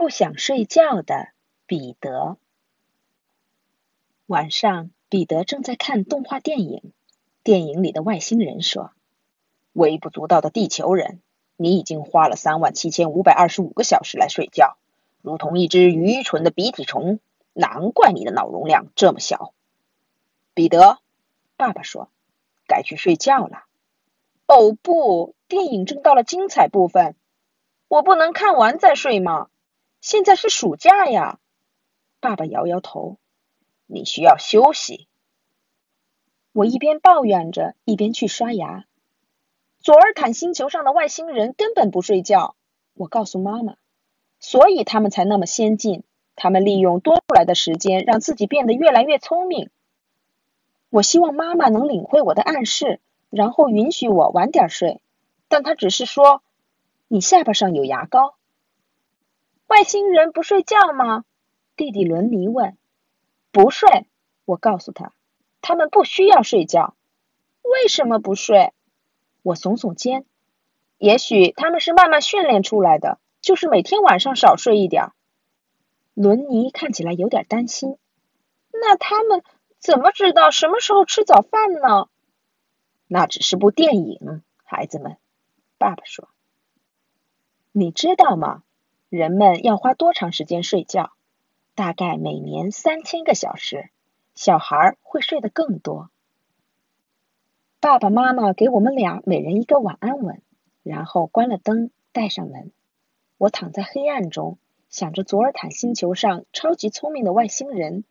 不想睡觉的彼得。晚上，彼得正在看动画电影。电影里的外星人说：“微不足道的地球人，你已经花了三万七千五百二十五个小时来睡觉，如同一只愚蠢的鼻涕虫。难怪你的脑容量这么小。”彼得，爸爸说：“该去睡觉了。”哦不，电影正到了精彩部分，我不能看完再睡吗？现在是暑假呀。爸爸摇摇头：“你需要休息。”我一边抱怨着，一边去刷牙。佐尔坦星球上的外星人根本不睡觉，我告诉妈妈，所以他们才那么先进。他们利用多出来的时间，让自己变得越来越聪明。我希望妈妈能领会我的暗示。然后允许我晚点睡，但她只是说：“你下巴上有牙膏。”外星人不睡觉吗？弟弟伦尼问。“不睡。”我告诉他，“他们不需要睡觉。”为什么不睡？我耸耸肩。也许他们是慢慢训练出来的，就是每天晚上少睡一点。伦尼看起来有点担心。那他们怎么知道什么时候吃早饭呢？那只是部电影，孩子们，爸爸说。你知道吗？人们要花多长时间睡觉？大概每年三千个小时。小孩会睡得更多。爸爸妈妈给我们俩每人一个晚安吻，然后关了灯，带上门。我躺在黑暗中，想着佐尔坦星球上超级聪明的外星人。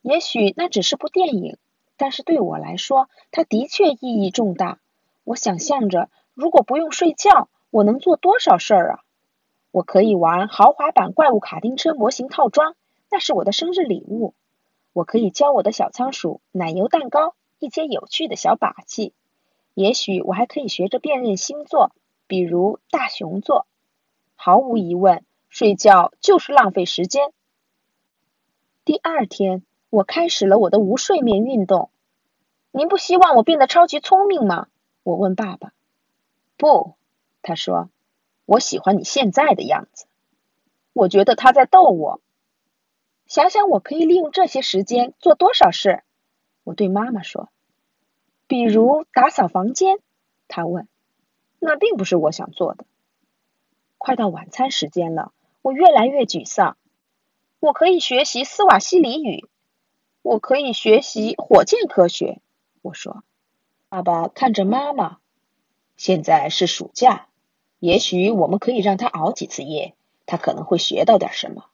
也许那只是部电影。但是对我来说，它的确意义重大。我想象着，如果不用睡觉，我能做多少事儿啊！我可以玩豪华版怪物卡丁车模型套装，那是我的生日礼物。我可以教我的小仓鼠奶油蛋糕一些有趣的小把戏。也许我还可以学着辨认星座，比如大熊座。毫无疑问，睡觉就是浪费时间。第二天。我开始了我的无睡眠运动。您不希望我变得超级聪明吗？我问爸爸。不，他说，我喜欢你现在的样子。我觉得他在逗我。想想我可以利用这些时间做多少事。我对妈妈说。比如打扫房间？他问。那并不是我想做的。快到晚餐时间了，我越来越沮丧。我可以学习斯瓦西里语。我可以学习火箭科学，我说。爸爸看着妈妈。现在是暑假，也许我们可以让他熬几次夜，他可能会学到点什么。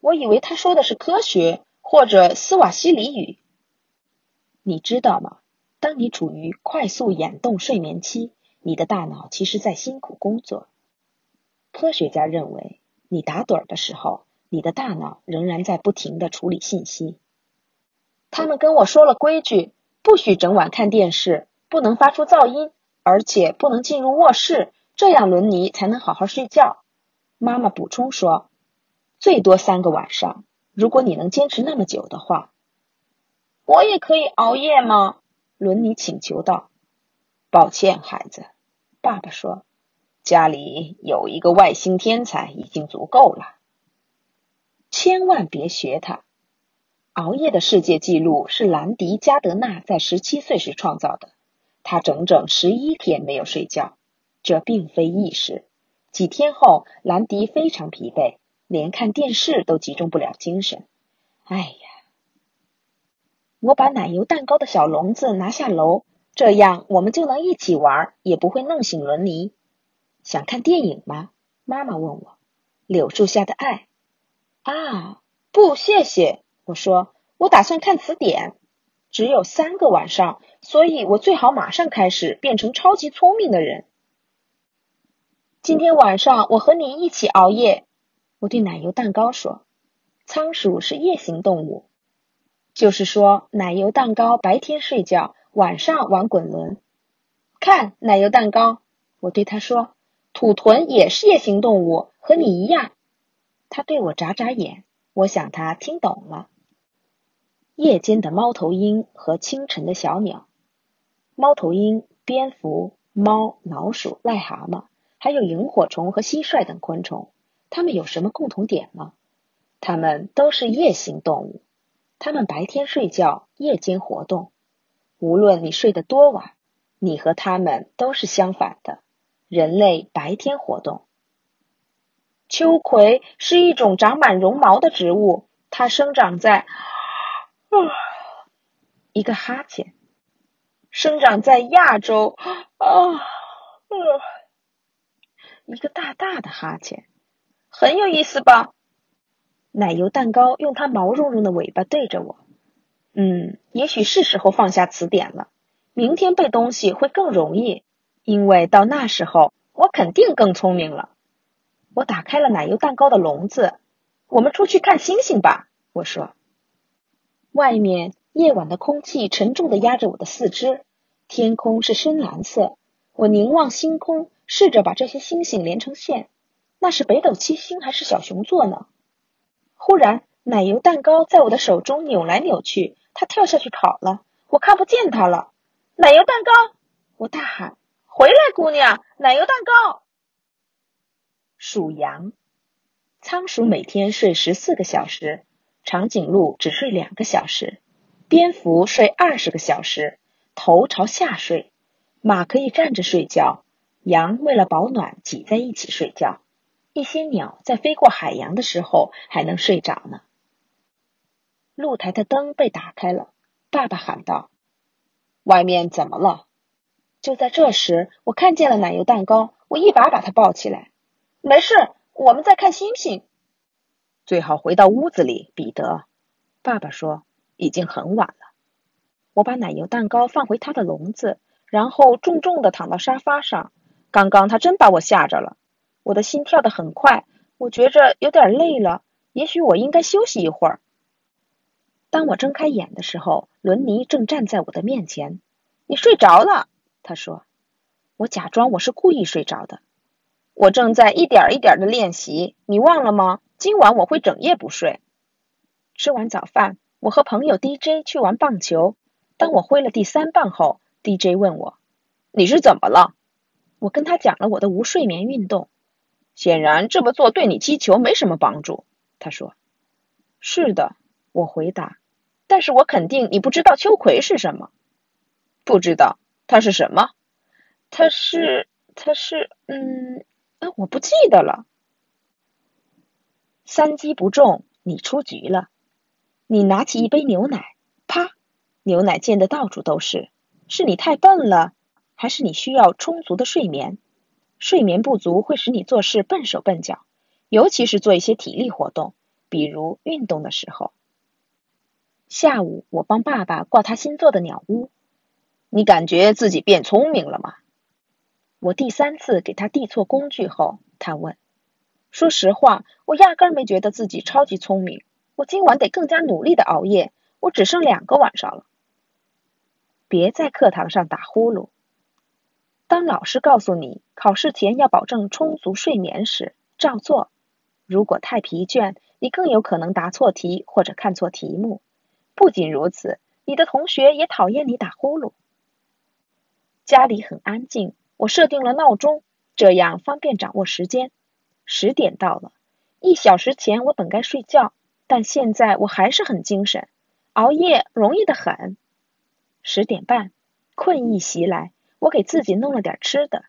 我以为他说的是科学或者斯瓦西里语。你知道吗？当你处于快速眼动睡眠期，你的大脑其实在辛苦工作。科学家认为，你打盹儿的时候，你的大脑仍然在不停的处理信息。他们跟我说了规矩，不许整晚看电视，不能发出噪音，而且不能进入卧室，这样伦尼才能好好睡觉。妈妈补充说：“最多三个晚上，如果你能坚持那么久的话。”我也可以熬夜吗？伦尼请求道。“抱歉，孩子。”爸爸说，“家里有一个外星天才已经足够了，千万别学他。”熬夜的世界纪录是兰迪·加德纳在十七岁时创造的。他整整十一天没有睡觉，这并非易事。几天后，兰迪非常疲惫，连看电视都集中不了精神。哎呀！我把奶油蛋糕的小笼子拿下楼，这样我们就能一起玩，也不会弄醒伦尼。想看电影吗？妈妈问我。柳树下的爱。啊，不，谢谢。我说，我打算看词典，只有三个晚上，所以我最好马上开始变成超级聪明的人。今天晚上我和你一起熬夜，我对奶油蛋糕说。仓鼠是夜行动物，就是说奶油蛋糕白天睡觉，晚上玩滚轮。看奶油蛋糕，我对他说。土豚也是夜行动物，和你一样。他对我眨眨眼，我想他听懂了。夜间的猫头鹰和清晨的小鸟。猫头鹰、蝙蝠、猫、老鼠、癞蛤蟆，还有萤火虫和蟋蟀等昆虫，它们有什么共同点吗？它们都是夜行动物，它们白天睡觉，夜间活动。无论你睡得多晚，你和它们都是相反的。人类白天活动。秋葵是一种长满绒毛的植物，它生长在……一个哈欠，生长在亚洲。啊，一个大大的哈欠，很有意思吧？奶油蛋糕用它毛茸茸的尾巴对着我。嗯，也许是时候放下词典了。明天背东西会更容易，因为到那时候我肯定更聪明了。我打开了奶油蛋糕的笼子，我们出去看星星吧。我说。外面夜晚的空气沉重的压着我的四肢，天空是深蓝色。我凝望星空，试着把这些星星连成线。那是北斗七星还是小熊座呢？忽然，奶油蛋糕在我的手中扭来扭去，它跳下去跑了，我看不见它了。奶油蛋糕！我大喊：“回来，姑娘！奶油蛋糕！”属羊，仓鼠每天睡十四个小时，长颈鹿只睡两个小时，蝙蝠睡二十个小时，头朝下睡。马可以站着睡觉，羊为了保暖挤在一起睡觉。一些鸟在飞过海洋的时候还能睡着呢。露台的灯被打开了，爸爸喊道。外面怎么了？就在这时，我看见了奶油蛋糕，我一把把它抱起来。没事，我们在看星星。最好回到屋子里，彼得。爸爸说，已经很晚了。我把奶油蛋糕放回它的笼子，然后重重的躺到沙发上。刚刚他真把我吓着了，我的心跳得很快，我觉着有点累了，也许我应该休息一会儿。当我睁开眼的时候，伦尼正站在我的面前。你睡着了，他说。我假装我是故意睡着的。我正在一点一点的练习，你忘了吗？今晚我会整夜不睡。吃完早饭，我和朋友 DJ 去玩棒球。当我挥了第三棒后，DJ 问我：“你是怎么了？”我跟他讲了我的无睡眠运动。显然这么做对你击球没什么帮助，他说。是的，我回答。但是我肯定你不知道秋葵是什么，不知道它是什么，它是它是嗯，呃我不记得了。三击不中，你出局了。你拿起一杯牛奶，啪，牛奶溅得到处都是。是你太笨了，还是你需要充足的睡眠？睡眠不足会使你做事笨手笨脚，尤其是做一些体力活动，比如运动的时候。下午，我帮爸爸挂他新做的鸟屋。你感觉自己变聪明了吗？我第三次给他递错工具后，他问：“说实话，我压根没觉得自己超级聪明。我今晚得更加努力的熬夜。我只剩两个晚上了。别在课堂上打呼噜。当老师告诉你考试前要保证充足睡眠时，照做。如果太疲倦，你更有可能答错题或者看错题目。”不仅如此，你的同学也讨厌你打呼噜。家里很安静，我设定了闹钟，这样方便掌握时间。十点到了，一小时前我本该睡觉，但现在我还是很精神。熬夜容易的很。十点半，困意袭来，我给自己弄了点吃的。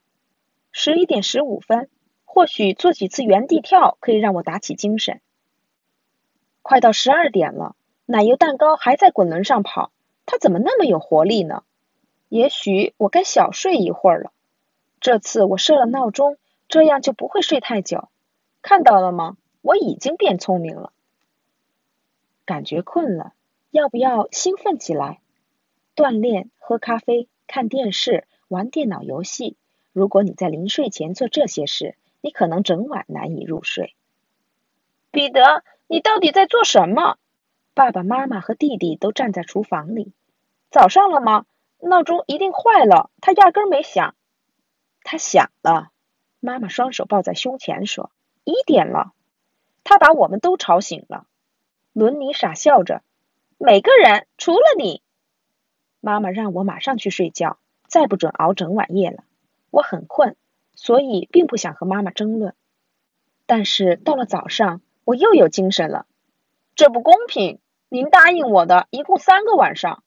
十一点十五分，或许做几次原地跳可以让我打起精神。快到十二点了。奶油蛋糕还在滚轮上跑，它怎么那么有活力呢？也许我该小睡一会儿了。这次我设了闹钟，这样就不会睡太久。看到了吗？我已经变聪明了。感觉困了，要不要兴奋起来？锻炼、喝咖啡、看电视、玩电脑游戏。如果你在临睡前做这些事，你可能整晚难以入睡。彼得，你到底在做什么？爸爸妈妈和弟弟都站在厨房里。早上了吗？闹钟一定坏了，他压根没响。他响了。妈妈双手抱在胸前说：“一点了。”他把我们都吵醒了。伦尼傻笑着：“每个人除了你。”妈妈让我马上去睡觉，再不准熬整晚夜了。我很困，所以并不想和妈妈争论。但是到了早上，我又有精神了。这不公平！您答应我的一共三个晚上，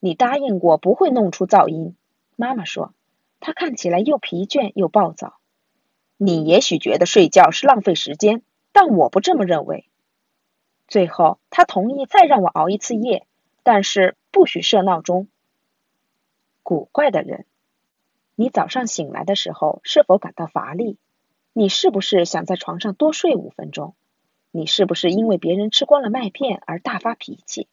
你答应过不会弄出噪音。妈妈说，她看起来又疲倦又暴躁。你也许觉得睡觉是浪费时间，但我不这么认为。最后，他同意再让我熬一次夜，但是不许设闹钟。古怪的人，你早上醒来的时候是否感到乏力？你是不是想在床上多睡五分钟？你是不是因为别人吃光了麦片而大发脾气？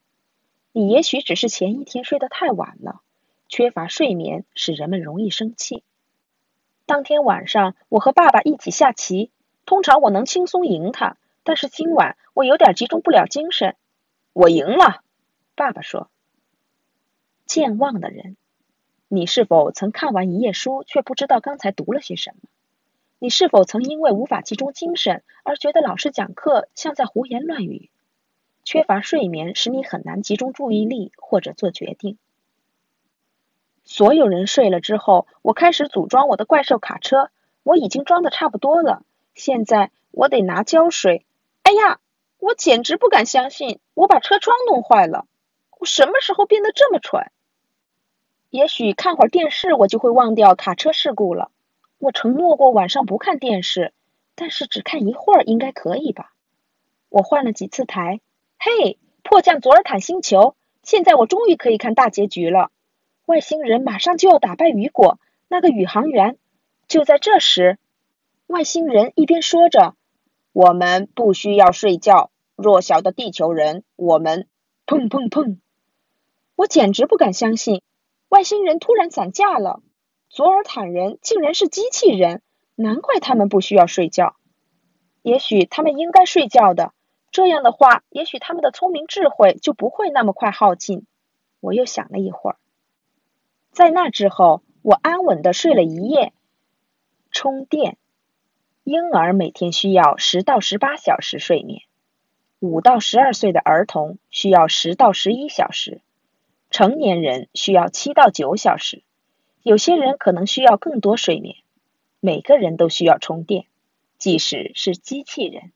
你也许只是前一天睡得太晚了。缺乏睡眠使人们容易生气。当天晚上，我和爸爸一起下棋，通常我能轻松赢他。但是今晚我有点集中不了精神。我赢了，爸爸说。健忘的人，你是否曾看完一页书却不知道刚才读了些什么？你是否曾因为无法集中精神而觉得老师讲课像在胡言乱语？缺乏睡眠使你很难集中注意力或者做决定。所有人睡了之后，我开始组装我的怪兽卡车。我已经装的差不多了，现在我得拿胶水。哎呀，我简直不敢相信，我把车窗弄坏了。我什么时候变得这么蠢？也许看会儿电视，我就会忘掉卡车事故了。我承诺过晚上不看电视，但是只看一会儿应该可以吧？我换了几次台。嘿，迫降佐尔坦星球！现在我终于可以看大结局了。外星人马上就要打败雨果，那个宇航员。就在这时，外星人一边说着。我们不需要睡觉，弱小的地球人。我们砰砰砰！我简直不敢相信，外星人突然散架了。佐尔坦人竟然是机器人，难怪他们不需要睡觉。也许他们应该睡觉的，这样的话，也许他们的聪明智慧就不会那么快耗尽。我又想了一会儿，在那之后，我安稳的睡了一夜。充电。婴儿每天需要十到十八小时睡眠，五到十二岁的儿童需要十到十一小时，成年人需要七到九小时，有些人可能需要更多睡眠。每个人都需要充电，即使是机器人。